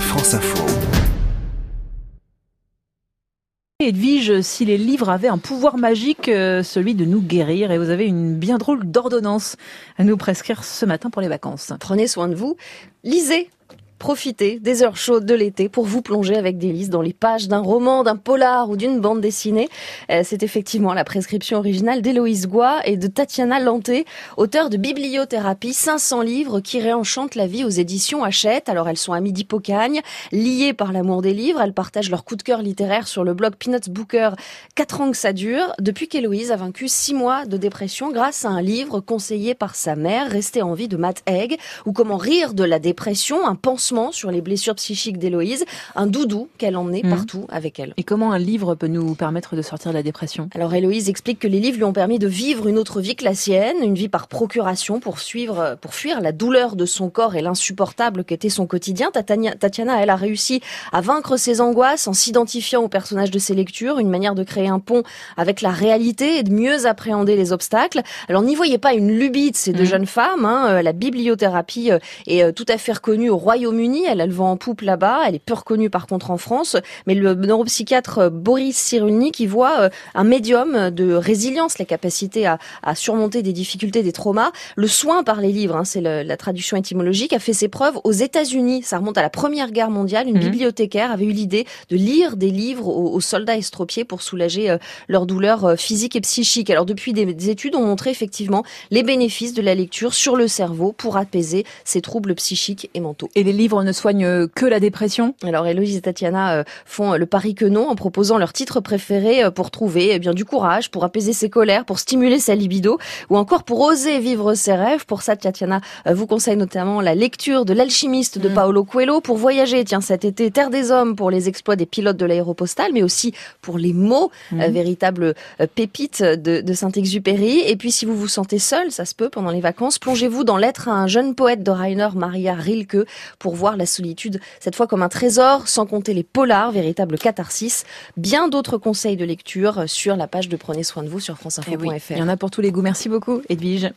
France Info. Edwige, si les livres avaient un pouvoir magique, euh, celui de nous guérir, et vous avez une bien drôle d'ordonnance à nous prescrire ce matin pour les vacances. Prenez soin de vous, lisez Profitez des heures chaudes de l'été pour vous plonger avec délice dans les pages d'un roman, d'un polar ou d'une bande dessinée. Euh, c'est effectivement la prescription originale d'Héloïse Goua et de Tatiana Lanté, auteur de Bibliothérapie, 500 livres qui réenchantent la vie aux éditions Hachette. Alors elles sont amies d'Hippocagne, liées par l'amour des livres. Elles partagent leur coup de cœur littéraire sur le blog Peanuts Booker. Quatre ans que ça dure, depuis qu'Héloïse a vaincu six mois de dépression grâce à un livre conseillé par sa mère, Rester en vie de Matt Egg, ou Comment rire de la dépression, un pansement sur les blessures psychiques d'Héloïse, un doudou qu'elle emmenait mhm. partout avec elle. Et comment un livre peut nous permettre de sortir de la dépression? Alors Héloïse explique que les livres lui ont permis de vivre une autre vie que la sienne, une vie par procuration pour suivre, pour fuir la douleur de son corps et l'insupportable qu'était son quotidien. Tatiana, elle a réussi à vaincre ses angoisses en s'identifiant au personnage de ses lectures, une manière de créer un pont avec la réalité et de mieux appréhender les obstacles. Alors n'y voyez pas une lubie de ces deux mhm. jeunes femmes. Hein. La bibliothérapie euh, est euh, tout à fait reconnue au Royaume elle a le vent en poupe là-bas. Elle est peu reconnue par contre en France. Mais le neuropsychiatre euh, Boris Cyrulnik qui voit euh, un médium de résilience, la capacité à, surmonter des difficultés, des traumas. Le soin par les livres, hein, c'est la traduction étymologique, a fait ses preuves aux États-Unis. Ça remonte à la Première Guerre mondiale. Une mhm. bibliothécaire avait eu l'idée de lire des livres aux, soldats estropiés pour soulager euh, leurs douleurs physiques et psychiques. Alors depuis, des, études ont montré effectivement les bénéfices de la lecture sur le cerveau pour apaiser ces troubles psychiques et mentaux. Et les livres ne soignent que la dépression Alors Héloïse et Tatiana euh, font le pari que non en proposant leur titre préféré euh, pour trouver eh bien du courage, pour apaiser ses colères, pour stimuler sa libido ou encore pour oser vivre ses rêves. Pour ça, Tatiana euh, vous conseille notamment la lecture de L'alchimiste de mm. Paolo Coelho pour voyager, tiens, cet été, Terre des Hommes pour les exploits des pilotes de l'aéropostale, mais aussi pour les mots, mm. véritables pépites de, de Saint-Exupéry. Et puis, si vous vous sentez seul, ça se peut pendant les vacances, plongez-vous dans l'être à un jeune poète de Rainer Maria Rilke pour voir la solitude, cette fois comme un trésor, sans compter les polars, véritable catharsis. Bien d'autres conseils de lecture sur la page de Prenez soin de vous sur franceinfo.fr. Eh Il y en a pour tous les goûts. Merci beaucoup, Edwige.